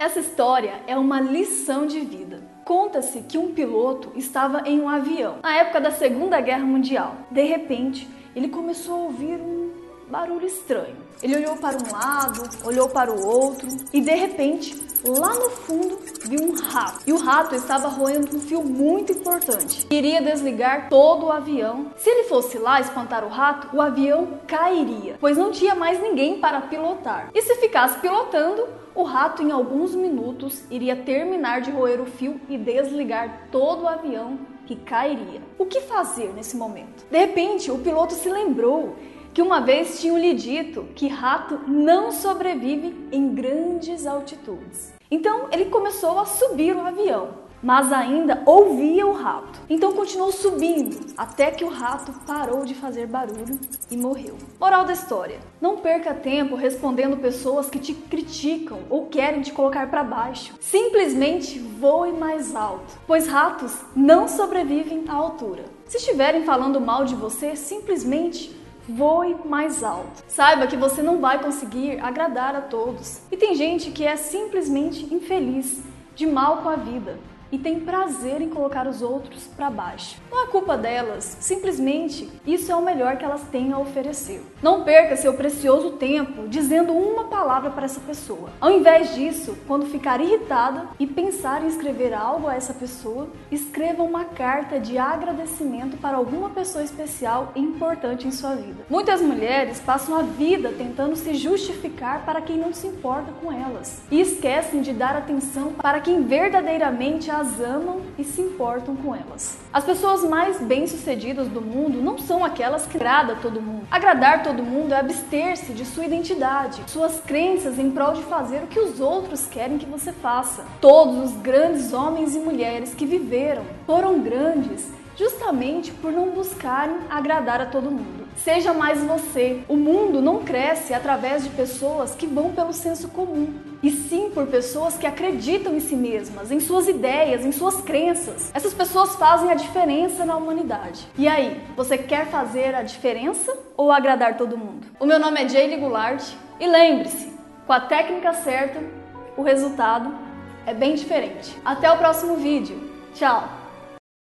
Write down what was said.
Essa história é uma lição de vida. Conta-se que um piloto estava em um avião na época da Segunda Guerra Mundial. De repente, ele começou a ouvir um barulho estranho. Ele olhou para um lado, olhou para o outro e de repente, lá no fundo, viu um rato. E o rato estava roendo um fio muito importante. Iria desligar todo o avião. Se ele fosse lá espantar o rato, o avião cairia, pois não tinha mais ninguém para pilotar. E se ficasse pilotando, o rato, em alguns minutos, iria terminar de roer o fio e desligar todo o avião que cairia. O que fazer nesse momento? De repente, o piloto se lembrou que uma vez tinham lhe dito que rato não sobrevive em grandes altitudes. Então ele começou a subir o avião mas ainda ouvia o rato. Então continuou subindo até que o rato parou de fazer barulho e morreu. Moral da história: não perca tempo respondendo pessoas que te criticam ou querem te colocar para baixo. Simplesmente voe mais alto, pois ratos não sobrevivem à altura. Se estiverem falando mal de você, simplesmente voe mais alto. Saiba que você não vai conseguir agradar a todos. E tem gente que é simplesmente infeliz, de mal com a vida e tem prazer em colocar os outros para baixo. Não é culpa delas, simplesmente isso é o melhor que elas têm a oferecer. Não perca seu precioso tempo dizendo uma palavra para essa pessoa. Ao invés disso, quando ficar irritada e pensar em escrever algo a essa pessoa, escreva uma carta de agradecimento para alguma pessoa especial e importante em sua vida. Muitas mulheres passam a vida tentando se justificar para quem não se importa com elas e esquecem de dar atenção para quem verdadeiramente as amam e se importam com elas. As pessoas mais bem-sucedidas do mundo não são aquelas que agradam todo mundo. Agradar todo mundo é abster-se de sua identidade, suas crenças em prol de fazer o que os outros querem que você faça. Todos os grandes homens e mulheres que viveram foram grandes justamente por não buscarem agradar a todo mundo. Seja mais você. O mundo não cresce através de pessoas que vão pelo senso comum, e sim por pessoas que acreditam em si mesmas, em suas ideias, em suas crenças. Essas pessoas fazem a diferença na humanidade. E aí, você quer fazer a diferença ou agradar todo mundo? O meu nome é Jaylee Goulart e lembre-se, com a técnica certa, o resultado é bem diferente. Até o próximo vídeo. Tchau!